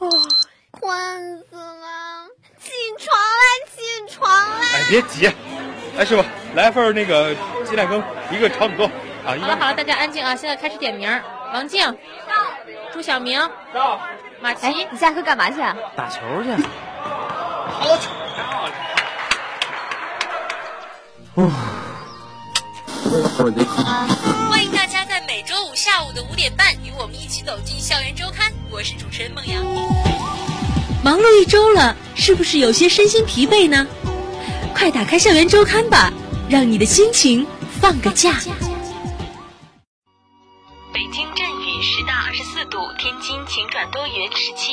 哦，困死了！起床啦，起床啦！哎，别急，哎，师傅，来份那个鸡蛋羹，一个炒米豆啊。好了好了，大家安静啊！现在开始点名：王静到，朱晓明到，马哎，你下课干嘛去啊？打球去。好球！欢迎大家在每周五下午的五点半与我们一起走进校园周刊，我是主持人孟阳。忙碌一周了，是不是有些身心疲惫呢？快打开校园周刊吧，让你的心情放个假。北京阵雨十到二十四度，天津晴转多云十七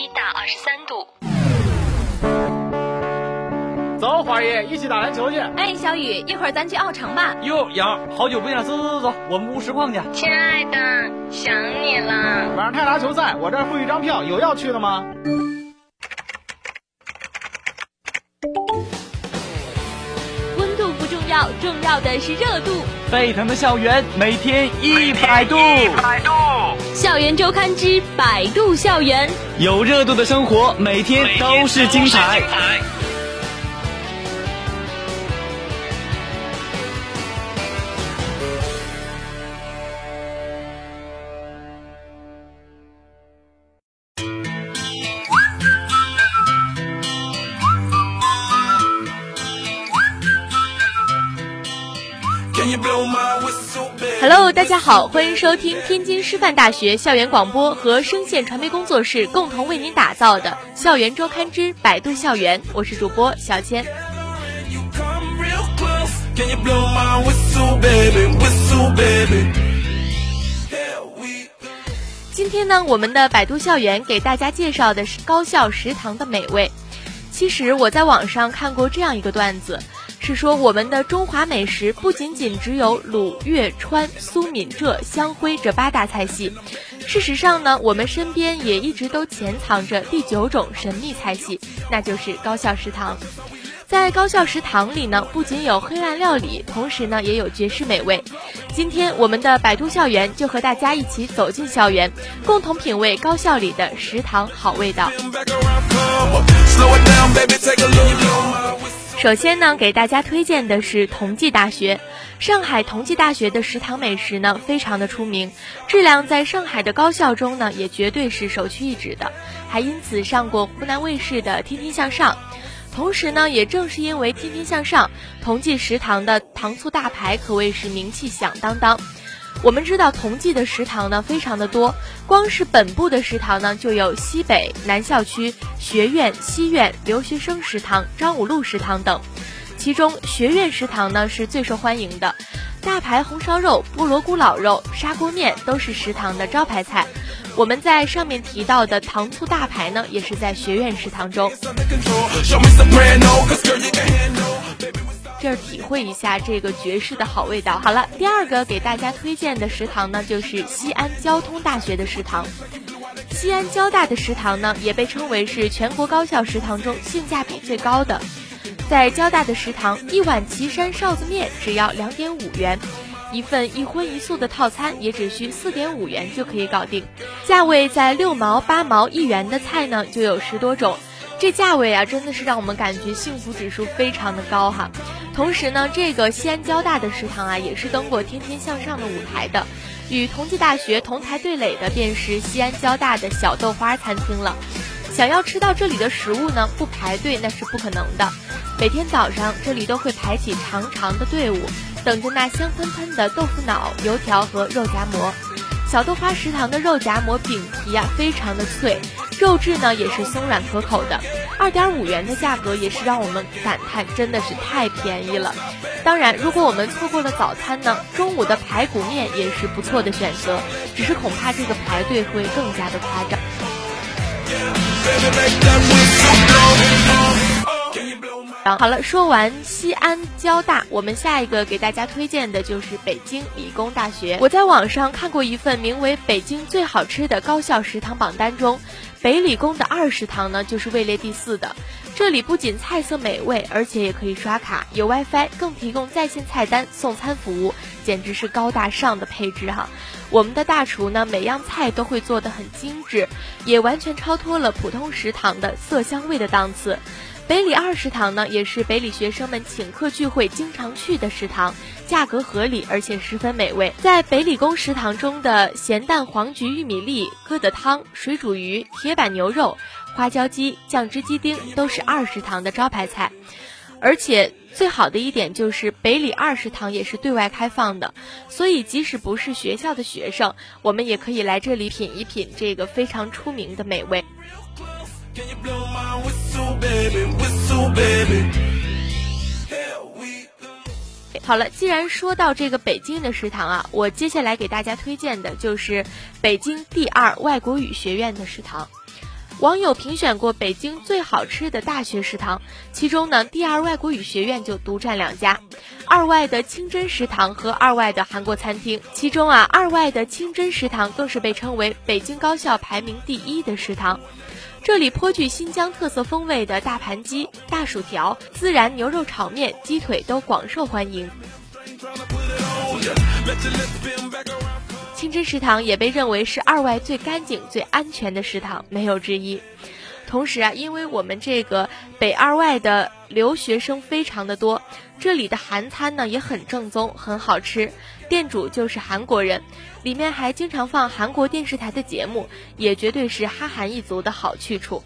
走，花爷，一起打篮球去。哎，小雨，一会儿咱去奥城吧。哟，杨，好久不见，走走走走，我们屋实况去。亲爱的，想你了。晚上泰达球赛，我这儿附一张票，有要去的吗？温度不重要，重要的是热度。沸腾的校园，每天一百度。校园周刊之百度校园。有热度的生活，每天都是精彩。好，欢迎收听天津师范大学校园广播和声线传媒工作室共同为您打造的《校园周刊之百度校园》，我是主播小千。今天呢，我们的百度校园给大家介绍的是高校食堂的美味。其实我在网上看过这样一个段子，是说我们的中华美食不仅仅只有鲁、粤、川、苏、闽、浙、湘徽这八大菜系，事实上呢，我们身边也一直都潜藏着第九种神秘菜系，那就是高校食堂。在高校食堂里呢，不仅有黑暗料理，同时呢也有绝世美味。今天我们的百度校园就和大家一起走进校园，共同品味高校里的食堂好味道。首先呢，给大家推荐的是同济大学。上海同济大学的食堂美食呢，非常的出名，质量在上海的高校中呢，也绝对是首屈一指的，还因此上过湖南卫视的《天天向上》。同时呢，也正是因为《天天向上》，同济食堂的糖醋大排可谓是名气响当当。我们知道同济的食堂呢非常的多，光是本部的食堂呢就有西北、南校区、学院、西院、留学生食堂、张五路食堂等。其中学院食堂呢是最受欢迎的，大排红烧肉、菠萝咕老肉、砂锅面都是食堂的招牌菜。我们在上面提到的糖醋大排呢，也是在学院食堂中。这儿体会一下这个绝世的好味道。好了，第二个给大家推荐的食堂呢，就是西安交通大学的食堂。西安交大的食堂呢，也被称为是全国高校食堂中性价比最高的。在交大的食堂，一碗岐山臊子面只要两点五元，一份一荤一素的套餐也只需四点五元就可以搞定。价位在六毛、八毛、一元的菜呢，就有十多种。这价位啊，真的是让我们感觉幸福指数非常的高哈。同时呢，这个西安交大的食堂啊，也是登过《天天向上》的舞台的。与同济大学同台对垒的，便是西安交大的小豆花餐厅了。想要吃到这里的食物呢，不排队那是不可能的。每天早上，这里都会排起长长的队伍，等着那香喷喷的豆腐脑、油条和肉夹馍。小豆花食堂的肉夹馍饼皮啊、非常的脆，肉质呢也是松软可口的。二点五元的价格也是让我们感叹，真的是太便宜了。当然，如果我们错过了早餐呢，中午的排骨面也是不错的选择，只是恐怕这个排队会更加的夸张。好了，说完西安交大，我们下一个给大家推荐的就是北京理工大学。我在网上看过一份名为《北京最好吃的高校食堂》榜单中，北理工的二食堂呢就是位列第四的。这里不仅菜色美味，而且也可以刷卡，有 WiFi，更提供在线菜单送餐服务，简直是高大上的配置哈。我们的大厨呢，每样菜都会做得很精致，也完全超脱了普通食堂的色香味的档次。北理二食堂呢，也是北理学生们请客聚会经常去的食堂，价格合理，而且十分美味。在北理工食堂中的咸蛋黄焗玉米粒、疙瘩汤、水煮鱼、铁板牛肉、花椒鸡、酱汁鸡丁都是二食堂的招牌菜。而且最好的一点就是北理二食堂也是对外开放的，所以即使不是学校的学生，我们也可以来这里品一品这个非常出名的美味。好了，既然说到这个北京的食堂啊，我接下来给大家推荐的就是北京第二外国语学院的食堂。网友评选过北京最好吃的大学食堂，其中呢，第二外国语学院就独占两家，二外的清真食堂和二外的韩国餐厅。其中啊，二外的清真食堂更是被称为北京高校排名第一的食堂。这里颇具新疆特色风味的大盘鸡、大薯条、孜然牛肉炒面、鸡腿都广受欢迎。清真食堂也被认为是二外最干净、最安全的食堂，没有之一。同时啊，因为我们这个北二外的留学生非常的多，这里的韩餐呢也很正宗，很好吃。店主就是韩国人，里面还经常放韩国电视台的节目，也绝对是哈韩一族的好去处。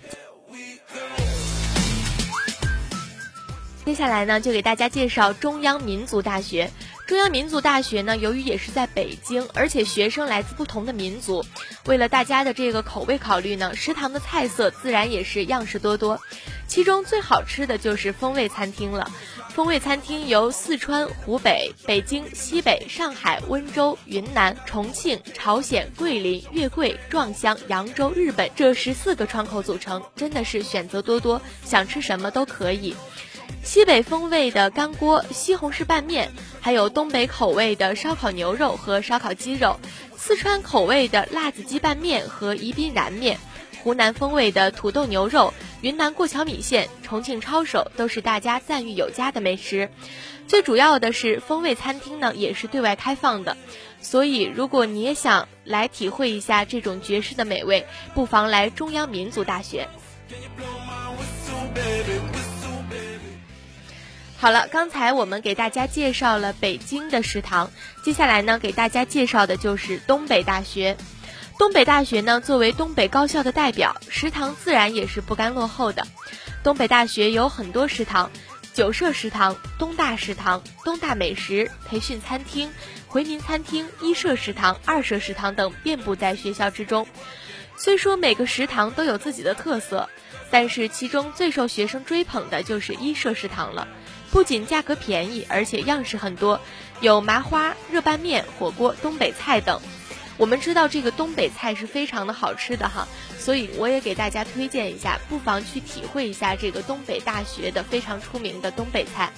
接下来呢，就给大家介绍中央民族大学。中央民族大学呢，由于也是在北京，而且学生来自不同的民族，为了大家的这个口味考虑呢，食堂的菜色自然也是样式多多。其中最好吃的就是风味餐厅了。风味餐厅由四川、湖北、北京、西北、上海、温州、云南、重庆、朝鲜、桂林、月桂、壮乡、扬州、日本这十四个窗口组成，真的是选择多多，想吃什么都可以。西北风味的干锅、西红柿拌面，还有东北口味的烧烤牛肉和烧烤鸡肉，四川口味的辣子鸡拌面和宜宾燃面，湖南风味的土豆牛肉，云南过桥米线，重庆抄手，都是大家赞誉有加的美食。最主要的是，风味餐厅呢也是对外开放的，所以如果你也想来体会一下这种绝世的美味，不妨来中央民族大学。好了，刚才我们给大家介绍了北京的食堂，接下来呢，给大家介绍的就是东北大学。东北大学呢，作为东北高校的代表，食堂自然也是不甘落后的。东北大学有很多食堂，九社食堂、东大食堂、东大美食培训餐厅、回民餐厅、一社食堂、二社食堂等遍布在学校之中。虽说每个食堂都有自己的特色，但是其中最受学生追捧的就是一社食堂了。不仅价格便宜，而且样式很多，有麻花、热拌面、火锅、东北菜等。我们知道这个东北菜是非常的好吃的哈，所以我也给大家推荐一下，不妨去体会一下这个东北大学的非常出名的东北菜。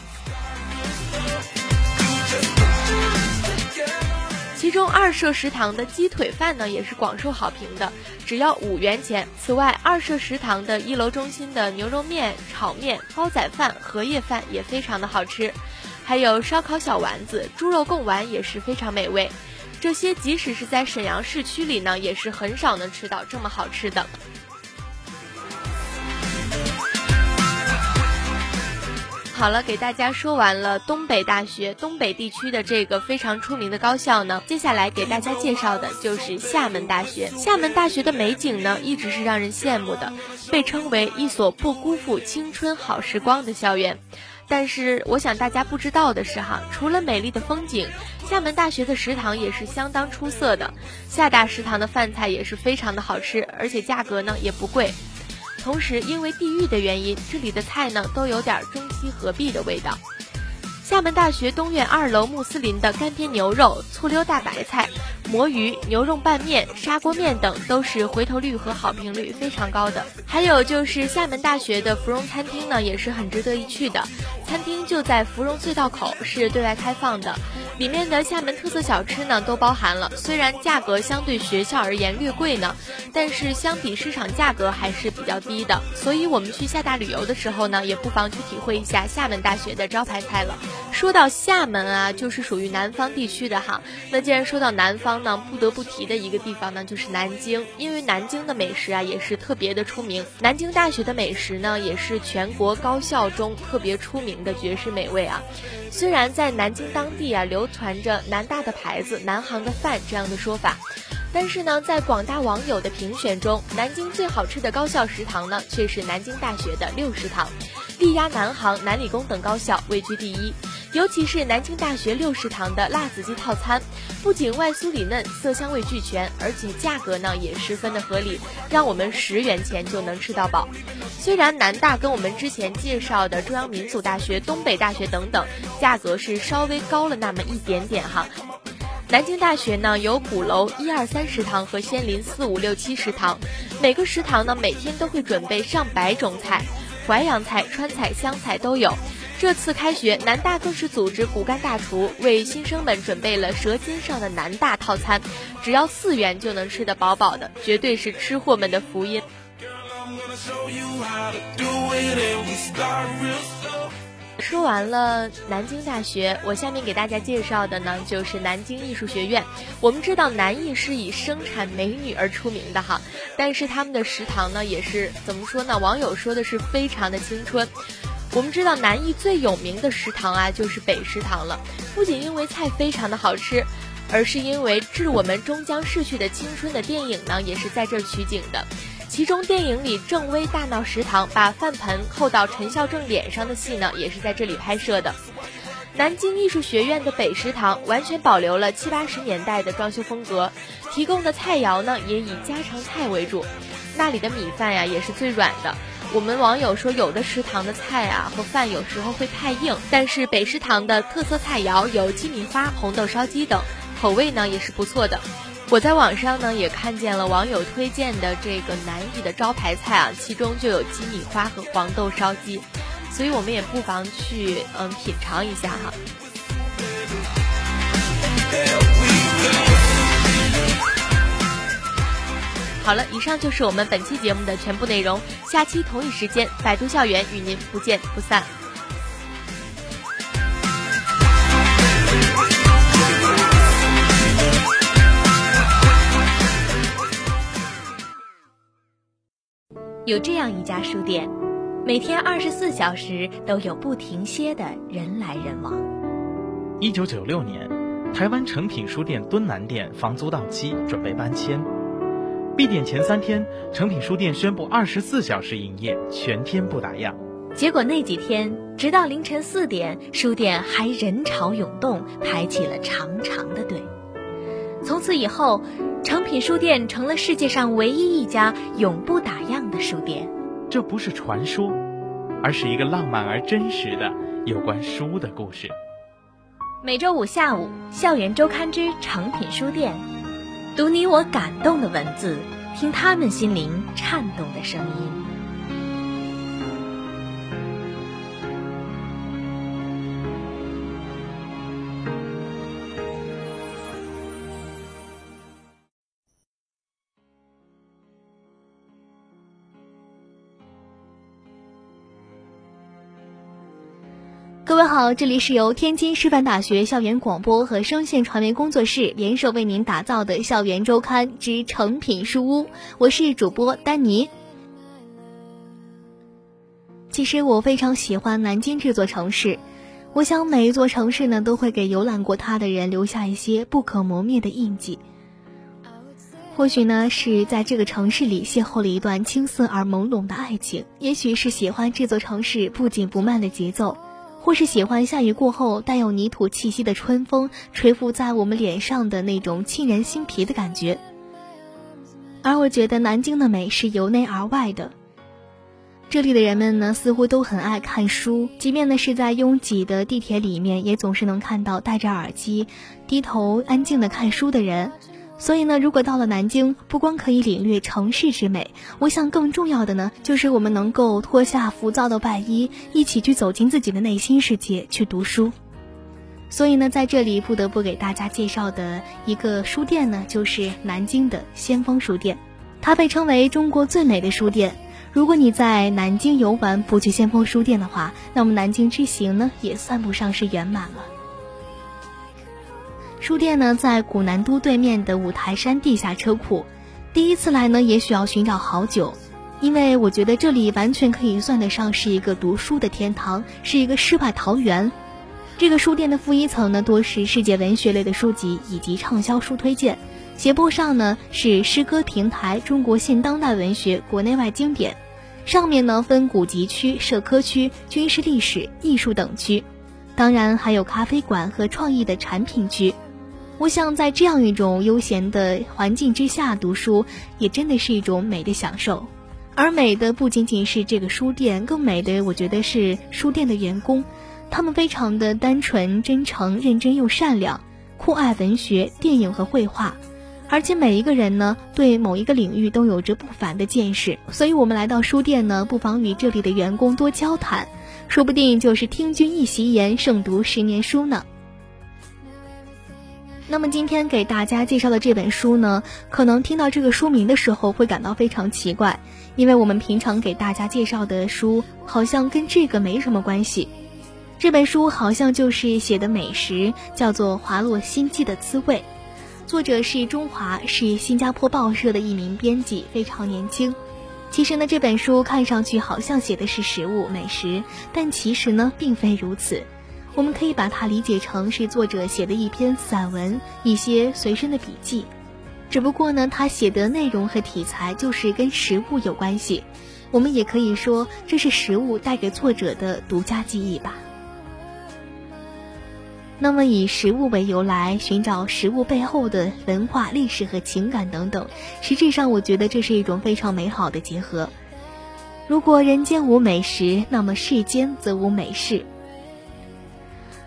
其中二社食堂的鸡腿饭呢，也是广受好评的，只要五元钱。此外，二社食堂的一楼中心的牛肉面、炒面、煲仔饭、荷叶饭也非常的好吃，还有烧烤小丸子、猪肉贡丸也是非常美味。这些即使是在沈阳市区里呢，也是很少能吃到这么好吃的。好了，给大家说完了东北大学东北地区的这个非常出名的高校呢，接下来给大家介绍的就是厦门大学。厦门大学的美景呢，一直是让人羡慕的，被称为一所不辜负青春好时光的校园。但是，我想大家不知道的是哈，除了美丽的风景，厦门大学的食堂也是相当出色的。厦大食堂的饭菜也是非常的好吃，而且价格呢也不贵。同时，因为地域的原因，这里的菜呢都有点中西合璧的味道。厦门大学东院二楼穆斯林的干煸牛肉、醋溜大白菜、魔芋、牛肉拌面、砂锅面等都是回头率和好评率非常高的。还有就是厦门大学的芙蓉餐厅呢，也是很值得一去的。餐厅就在芙蓉隧道口，是对外开放的。里面的厦门特色小吃呢都包含了，虽然价格相对学校而言略贵呢，但是相比市场价格还是比较低的。所以我们去厦大旅游的时候呢，也不妨去体会一下厦门大学的招牌菜了。说到厦门啊，就是属于南方地区的哈。那既然说到南方呢，不得不提的一个地方呢就是南京，因为南京的美食啊也是特别的出名。南京大学的美食呢也是全国高校中特别出名的绝世美味啊。虽然在南京当地啊流传着南大的牌子、南航的饭这样的说法，但是呢，在广大网友的评选中，南京最好吃的高校食堂呢却是南京大学的六食堂，力压南航、南理工等高校位居第一。尤其是南京大学六食堂的辣子鸡套餐，不仅外酥里嫩、色香味俱全，而且价格呢也十分的合理，让我们十元钱就能吃到饱。虽然南大跟我们之前介绍的中央民族大学、东北大学等等，价格是稍微高了那么一点点哈。南京大学呢有鼓楼一二三食堂和仙林四五六七食堂，每个食堂呢每天都会准备上百种菜，淮扬菜、川菜、湘菜都有。这次开学，南大更是组织骨干大厨为新生们准备了舌尖上的南大套餐，只要四元就能吃得饱饱的，绝对是吃货们的福音。说完了南京大学，我下面给大家介绍的呢就是南京艺术学院。我们知道南艺是以生产美女而出名的哈，但是他们的食堂呢也是怎么说呢？网友说的是非常的青春。我们知道南艺最有名的食堂啊，就是北食堂了。不仅因为菜非常的好吃，而是因为致我们终将逝去的青春的电影呢，也是在这儿取景的。其中电影里郑微大闹食堂，把饭盆扣到陈孝正脸上的戏呢，也是在这里拍摄的。南京艺术学院的北食堂完全保留了七八十年代的装修风格，提供的菜肴呢，也以家常菜为主。那里的米饭呀，也是最软的。我们网友说，有的食堂的菜啊和饭有时候会太硬，但是北食堂的特色菜肴有鸡米花、红豆烧鸡等，口味呢也是不错的。我在网上呢也看见了网友推荐的这个南艺的招牌菜啊，其中就有鸡米花和黄豆烧鸡，所以我们也不妨去嗯品尝一下哈。好了，以上就是我们本期节目的全部内容。下期同一时间，百度校园与您不见不散。有这样一家书店，每天二十四小时都有不停歇的人来人往。一九九六年，台湾诚品书店敦南店房租到期，准备搬迁。闭店前三天，诚品书店宣布二十四小时营业，全天不打烊。结果那几天，直到凌晨四点，书店还人潮涌动，排起了长长的队。从此以后，诚品书店成了世界上唯一一家永不打烊的书店。这不是传说，而是一个浪漫而真实的有关书的故事。每周五下午，《校园周刊之诚品书店》。读你我感动的文字，听他们心灵颤动的声音。各位好，这里是由天津师范大学校园广播和声线传媒工作室联手为您打造的《校园周刊之成品书屋》，我是主播丹尼。其实我非常喜欢南京这座城市，我想每一座城市呢，都会给游览过它的人留下一些不可磨灭的印记。或许呢，是在这个城市里邂逅了一段青涩而朦胧的爱情，也许是喜欢这座城市不紧不慢的节奏。或是喜欢下雨过后带有泥土气息的春风吹拂在我们脸上的那种沁人心脾的感觉，而我觉得南京的美是由内而外的。这里的人们呢，似乎都很爱看书，即便呢是在拥挤的地铁里面，也总是能看到戴着耳机、低头安静的看书的人。所以呢，如果到了南京，不光可以领略城市之美，我想更重要的呢，就是我们能够脱下浮躁的外衣，一起去走进自己的内心世界，去读书。所以呢，在这里不得不给大家介绍的一个书店呢，就是南京的先锋书店，它被称为中国最美的书店。如果你在南京游玩不去先锋书店的话，那么南京之行呢也算不上是圆满了。书店呢在古南都对面的五台山地下车库，第一次来呢也许要寻找好久，因为我觉得这里完全可以算得上是一个读书的天堂，是一个世外桃源。这个书店的负一层呢多是世界文学类的书籍以及畅销书推荐，斜坡上呢是诗歌平台、中国现当代文学国内外经典。上面呢分古籍区、社科区、军事历史、艺术等区，当然还有咖啡馆和创意的产品区。我想在这样一种悠闲的环境之下读书，也真的是一种美的享受。而美的不仅仅是这个书店，更美的我觉得是书店的员工，他们非常的单纯、真诚、认真又善良，酷爱文学、电影和绘画。而且每一个人呢，对某一个领域都有着不凡的见识，所以我们来到书店呢，不妨与这里的员工多交谈，说不定就是听君一席言，胜读十年书呢。那么今天给大家介绍的这本书呢，可能听到这个书名的时候会感到非常奇怪，因为我们平常给大家介绍的书好像跟这个没什么关系。这本书好像就是写的美食，叫做《华洛心机的滋味》。作者是中华，是新加坡报社的一名编辑，非常年轻。其实呢，这本书看上去好像写的是食物美食，但其实呢，并非如此。我们可以把它理解成是作者写的一篇散文，一些随身的笔记。只不过呢，他写的内容和题材就是跟食物有关系。我们也可以说，这是食物带给作者的独家记忆吧。那么，以食物为由来寻找食物背后的文化、历史和情感等等，实质上我觉得这是一种非常美好的结合。如果人间无美食，那么世间则无美事。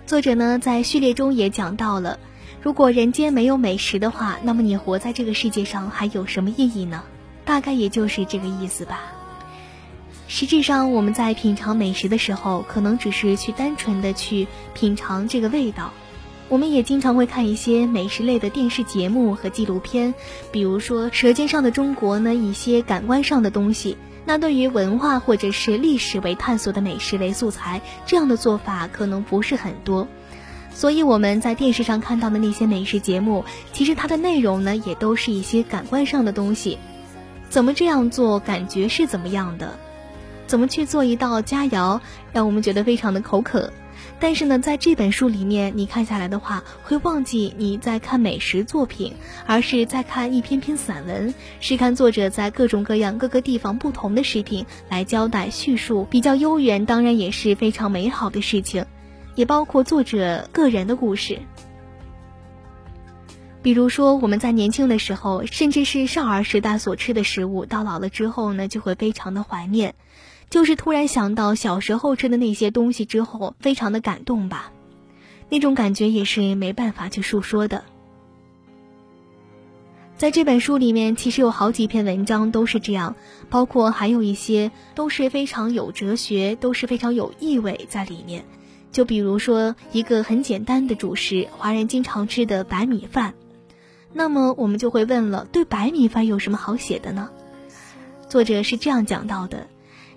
作者呢在序列中也讲到了，如果人间没有美食的话，那么你活在这个世界上还有什么意义呢？大概也就是这个意思吧。实质上，我们在品尝美食的时候，可能只是去单纯的去品尝这个味道。我们也经常会看一些美食类的电视节目和纪录片，比如说《舌尖上的中国》呢，一些感官上的东西。那对于文化或者是历史为探索的美食为素材，这样的做法可能不是很多。所以我们在电视上看到的那些美食节目，其实它的内容呢，也都是一些感官上的东西。怎么这样做，感觉是怎么样的？怎么去做一道佳肴，让我们觉得非常的口渴。但是呢，在这本书里面，你看下来的话，会忘记你在看美食作品，而是在看一篇篇散文，是看作者在各种各样各个地方不同的食品来交代叙述，比较悠远，当然也是非常美好的事情，也包括作者个人的故事。比如说，我们在年轻的时候，甚至是少儿时代所吃的食物，到老了之后呢，就会非常的怀念。就是突然想到小时候吃的那些东西之后，非常的感动吧，那种感觉也是没办法去述说的。在这本书里面，其实有好几篇文章都是这样，包括还有一些都是非常有哲学，都是非常有意味在里面。就比如说一个很简单的主食，华人经常吃的白米饭，那么我们就会问了，对白米饭有什么好写的呢？作者是这样讲到的。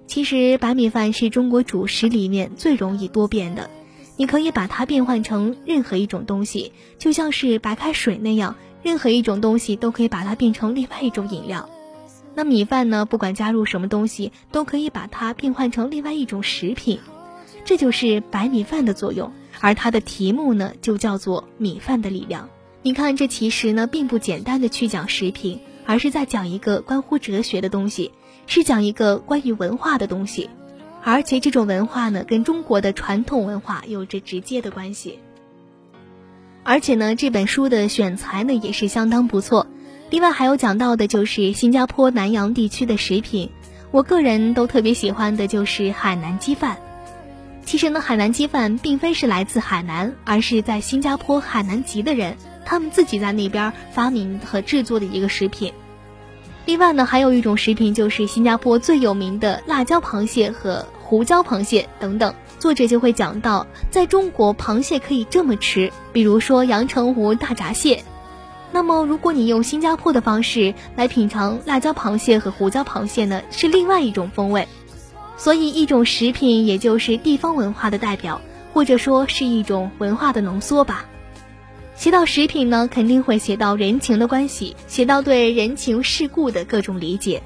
其实白米饭是中国主食里面最容易多变的，你可以把它变换成任何一种东西，就像是白开水那样，任何一种东西都可以把它变成另外一种饮料。那米饭呢？不管加入什么东西，都可以把它变换成另外一种食品，这就是白米饭的作用。而它的题目呢，就叫做《米饭的力量》。你看，这其实呢，并不简单的去讲食品，而是在讲一个关乎哲学的东西。是讲一个关于文化的东西，而且这种文化呢，跟中国的传统文化有着直接的关系。而且呢，这本书的选材呢也是相当不错。另外还有讲到的就是新加坡南洋地区的食品，我个人都特别喜欢的就是海南鸡饭。其实呢，海南鸡饭并非是来自海南，而是在新加坡海南籍的人，他们自己在那边发明和制作的一个食品。另外呢，还有一种食品就是新加坡最有名的辣椒螃蟹和胡椒螃蟹等等。作者就会讲到，在中国螃蟹可以这么吃，比如说阳澄湖大闸蟹。那么，如果你用新加坡的方式来品尝辣椒螃蟹和胡椒螃蟹呢，是另外一种风味。所以，一种食品也就是地方文化的代表，或者说是一种文化的浓缩吧。写到食品呢，肯定会写到人情的关系，写到对人情世故的各种理解。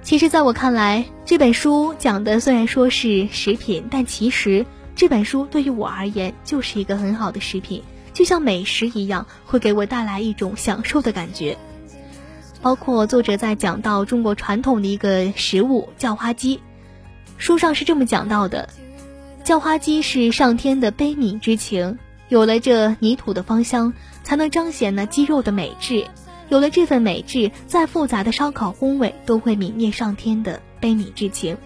其实，在我看来，这本书讲的虽然说是食品，但其实这本书对于我而言就是一个很好的食品。就像美食一样，会给我带来一种享受的感觉。包括作者在讲到中国传统的一个食物叫花鸡，书上是这么讲到的：叫花鸡是上天的悲悯之情，有了这泥土的芳香，才能彰显那鸡肉的美质。有了这份美质，再复杂的烧烤风味都会泯灭上天的悲悯之情。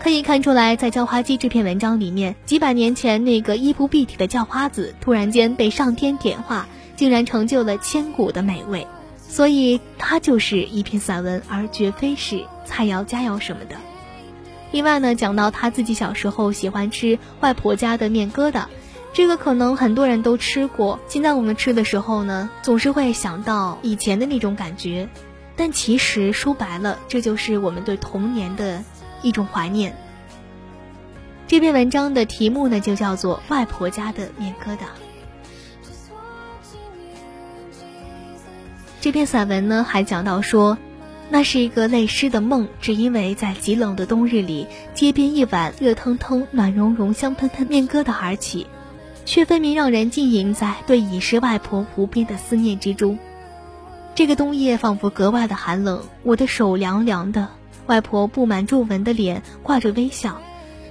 可以看出来，在叫花鸡这篇文章里面，几百年前那个衣不蔽体的叫花子，突然间被上天点化，竟然成就了千古的美味。所以，它就是一篇散文，而绝非是菜肴佳肴什么的。另外呢，讲到他自己小时候喜欢吃外婆家的面疙瘩，这个可能很多人都吃过。现在我们吃的时候呢，总是会想到以前的那种感觉，但其实说白了，这就是我们对童年的。一种怀念。这篇文章的题目呢，就叫做《外婆家的面疙瘩》。这篇散文呢，还讲到说，那是一个泪湿的梦，只因为在极冷的冬日里，街边一碗热腾腾、暖融融、香喷喷面疙瘩而起，却分明让人浸淫在对已逝外婆无边的思念之中。这个冬夜仿佛格外的寒冷，我的手凉凉的。外婆布满皱纹的脸挂着微笑，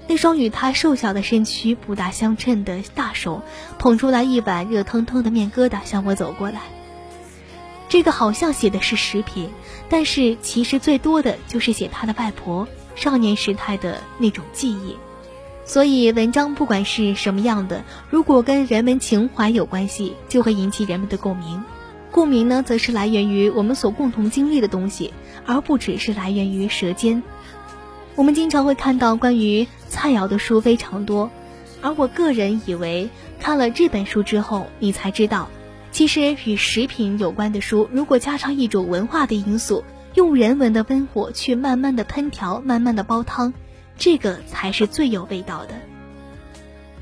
那双与她瘦小的身躯不大相称的大手捧出来一碗热腾腾的面疙瘩向我走过来。这个好像写的是食品，但是其实最多的就是写他的外婆少年时态的那种记忆。所以文章不管是什么样的，如果跟人们情怀有关系，就会引起人们的共鸣。共鸣呢，则是来源于我们所共同经历的东西。而不只是来源于舌尖。我们经常会看到关于菜肴的书非常多，而我个人以为看了这本书之后，你才知道，其实与食品有关的书，如果加上一种文化的因素，用人文的温火去慢慢的烹调，慢慢的煲汤，这个才是最有味道的。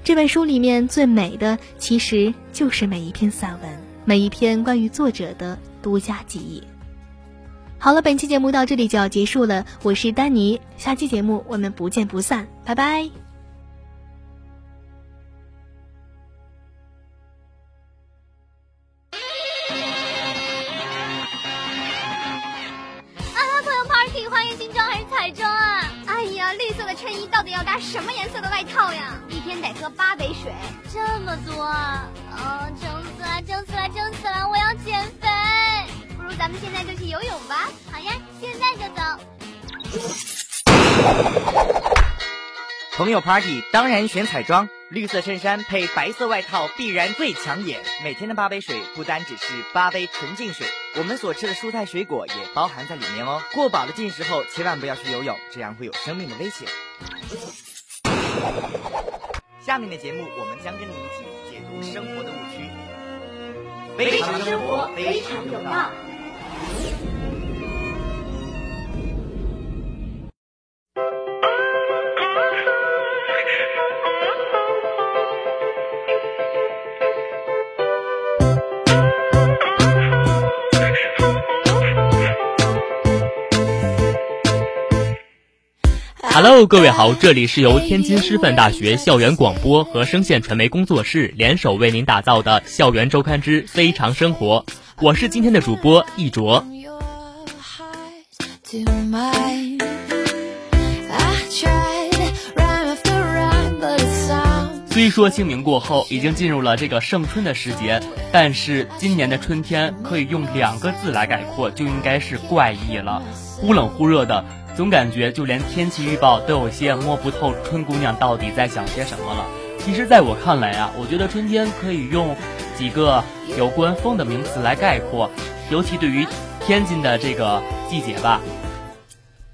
这本书里面最美的，其实就是每一篇散文，每一篇关于作者的独家记忆。好了，本期节目到这里就要结束了。我是丹尼，下期节目我们不见不散，拜拜。什么颜色的外套呀？一天得喝八杯水，这么多啊！啊，撑死了，撑死了，撑死了！我要减肥。不如咱们现在就去游泳吧！好呀，现在就走。朋友 party 当然选彩妆，绿色衬衫配白色外套必然最抢眼。每天的八杯水不单只是八杯纯净水，我们所吃的蔬菜水果也包含在里面哦。过饱了进食后，千万不要去游泳，这样会有生命的危险。下面的节目，我们将跟你一起解读生活的误区。非常生活，非常有道。Hello，各位好，这里是由天津师范大学校园广播和声线传媒工作室联手为您打造的《校园周刊之非常生活》。我是今天的主播一卓。虽说清明过后已经进入了这个盛春的时节，但是今年的春天可以用两个字来概括，就应该是怪异了，忽冷忽热的，总感觉就连天气预报都有些摸不透春姑娘到底在想些什么了。其实，在我看来啊，我觉得春天可以用几个有关风的名词来概括，尤其对于天津的这个季节吧。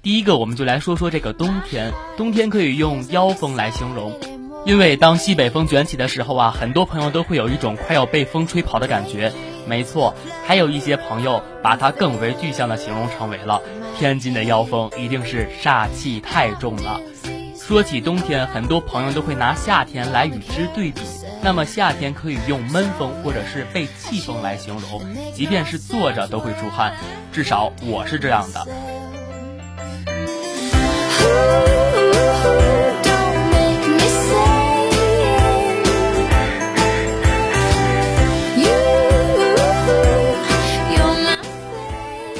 第一个，我们就来说说这个冬天，冬天可以用妖风来形容。因为当西北风卷起的时候啊，很多朋友都会有一种快要被风吹跑的感觉。没错，还有一些朋友把它更为具象的形容成为了天津的妖风一定是煞气太重了。说起冬天，很多朋友都会拿夏天来与之对比。那么夏天可以用闷风或者是被气风来形容，即便是坐着都会出汗，至少我是这样的。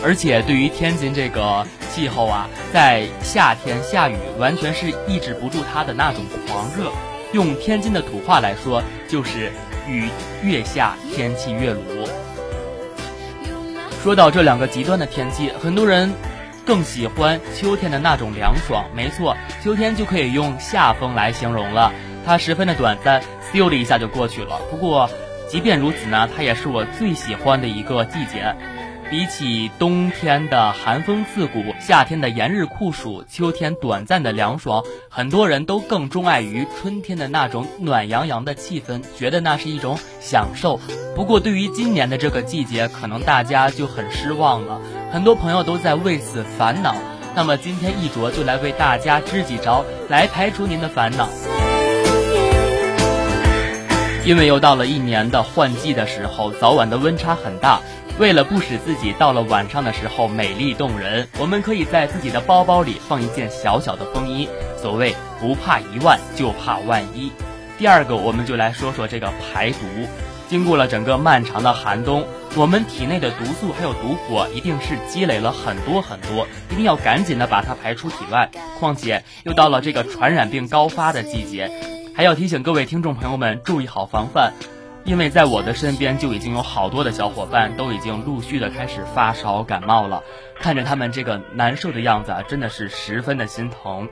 而且对于天津这个气候啊，在夏天下雨完全是抑制不住它的那种狂热。用天津的土话来说，就是雨越下天气越鲁。说到这两个极端的天气，很多人更喜欢秋天的那种凉爽。没错，秋天就可以用夏风来形容了，它十分的短暂，咻的一下就过去了。不过，即便如此呢，它也是我最喜欢的一个季节。比起冬天的寒风刺骨，夏天的炎日酷暑，秋天短暂的凉爽，很多人都更钟爱于春天的那种暖洋洋的气氛，觉得那是一种享受。不过，对于今年的这个季节，可能大家就很失望了，很多朋友都在为此烦恼。那么，今天一卓就来为大家支几招，来排除您的烦恼。因为又到了一年的换季的时候，早晚的温差很大。为了不使自己到了晚上的时候美丽动人，我们可以在自己的包包里放一件小小的风衣。所谓不怕一万，就怕万一。第二个，我们就来说说这个排毒。经过了整个漫长的寒冬，我们体内的毒素还有毒火一定是积累了很多很多，一定要赶紧的把它排出体外。况且又到了这个传染病高发的季节，还要提醒各位听众朋友们注意好防范。因为在我的身边就已经有好多的小伙伴都已经陆续的开始发烧感冒了，看着他们这个难受的样子啊，真的是十分的心疼。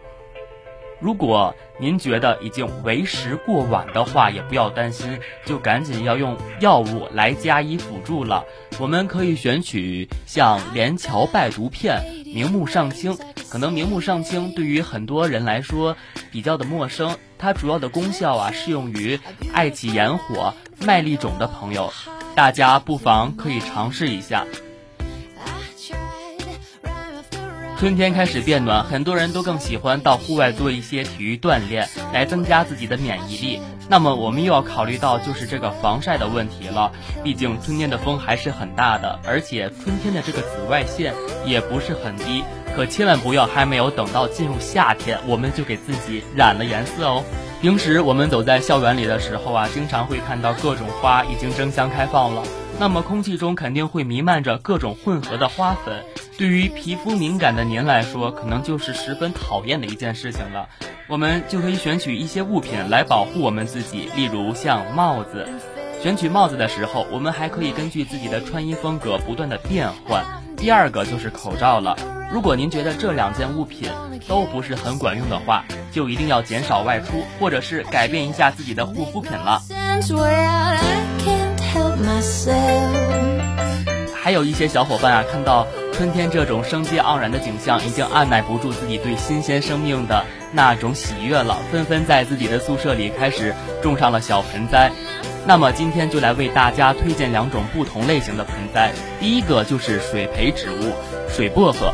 如果您觉得已经为时过晚的话，也不要担心，就赶紧要用药物来加以辅助了。我们可以选取像连翘败毒片、明目上清。可能明目上清对于很多人来说比较的陌生，它主要的功效啊适用于爱起炎火、麦粒肿的朋友，大家不妨可以尝试一下。春天开始变暖，很多人都更喜欢到户外做一些体育锻炼，来增加自己的免疫力。那么我们又要考虑到就是这个防晒的问题了，毕竟春天的风还是很大的，而且春天的这个紫外线也不是很低。可千万不要还没有等到进入夏天，我们就给自己染了颜色哦。平时我们走在校园里的时候啊，经常会看到各种花已经争相开放了，那么空气中肯定会弥漫着各种混合的花粉。对于皮肤敏感的您来说，可能就是十分讨厌的一件事情了。我们就可以选取一些物品来保护我们自己，例如像帽子。选取帽子的时候，我们还可以根据自己的穿衣风格不断的变换。第二个就是口罩了。如果您觉得这两件物品都不是很管用的话，就一定要减少外出，或者是改变一下自己的护肤品了。还有一些小伙伴啊，看到春天这种生机盎然的景象，已经按耐不住自己对新鲜生命的那种喜悦了，纷纷在自己的宿舍里开始种上了小盆栽。那么今天就来为大家推荐两种不同类型的盆栽。第一个就是水培植物，水薄荷。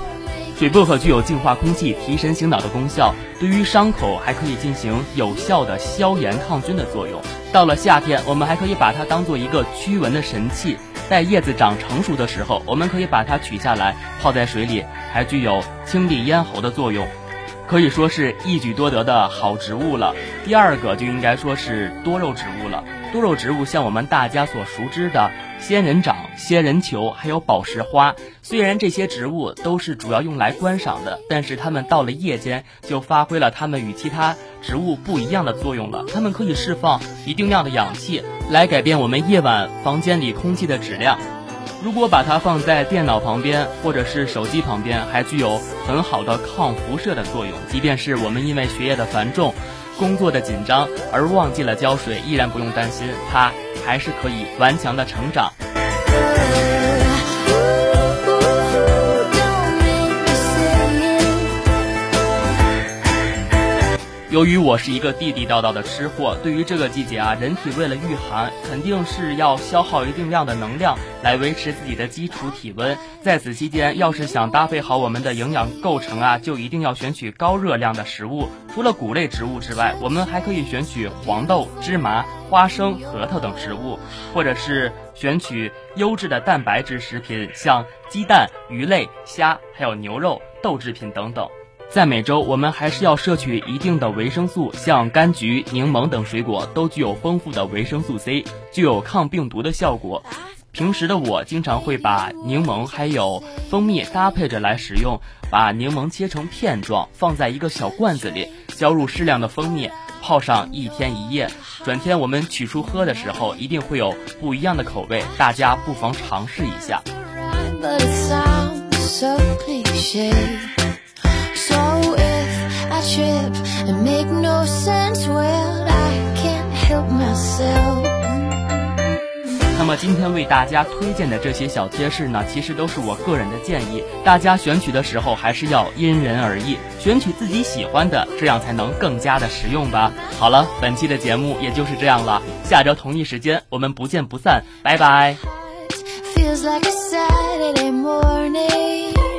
水薄荷具有净化空气、提神醒脑的功效，对于伤口还可以进行有效的消炎抗菌的作用。到了夏天，我们还可以把它当做一个驱蚊的神器。在叶子长成熟的时候，我们可以把它取下来泡在水里，还具有清理咽喉的作用，可以说是一举多得的好植物了。第二个就应该说是多肉植物了。多肉植物像我们大家所熟知的仙人掌、仙人球，还有宝石花。虽然这些植物都是主要用来观赏的，但是它们到了夜间就发挥了它们与其他植物不一样的作用了。它们可以释放一定量的氧气，来改变我们夜晚房间里空气的质量。如果把它放在电脑旁边或者是手机旁边，还具有很好的抗辐射的作用。即便是我们因为学业的繁重、工作的紧张而忘记了浇水，依然不用担心，它还是可以顽强的成长。由于我是一个地地道道的吃货，对于这个季节啊，人体为了御寒，肯定是要消耗一定量的能量来维持自己的基础体温。在此期间，要是想搭配好我们的营养构成啊，就一定要选取高热量的食物。除了谷类植物之外，我们还可以选取黄豆、芝麻、花生、核桃等食物，或者是选取优质的蛋白质食品，像鸡蛋、鱼类、虾，还有牛肉、豆制品等等。在每周，我们还是要摄取一定的维生素，像柑橘、柠檬等水果都具有丰富的维生素 C，具有抗病毒的效果。平时的我经常会把柠檬还有蜂蜜搭配着来使用，把柠檬切成片状，放在一个小罐子里，浇入适量的蜂蜜，泡上一天一夜。转天我们取出喝的时候，一定会有不一样的口味，大家不妨尝试一下。那么今天为大家推荐的这些小贴士呢，其实都是我个人的建议，大家选取的时候还是要因人而异，选取自己喜欢的，这样才能更加的实用吧。好了，本期的节目也就是这样了，下周同一时间我们不见不散，拜拜。Feels like a Saturday morning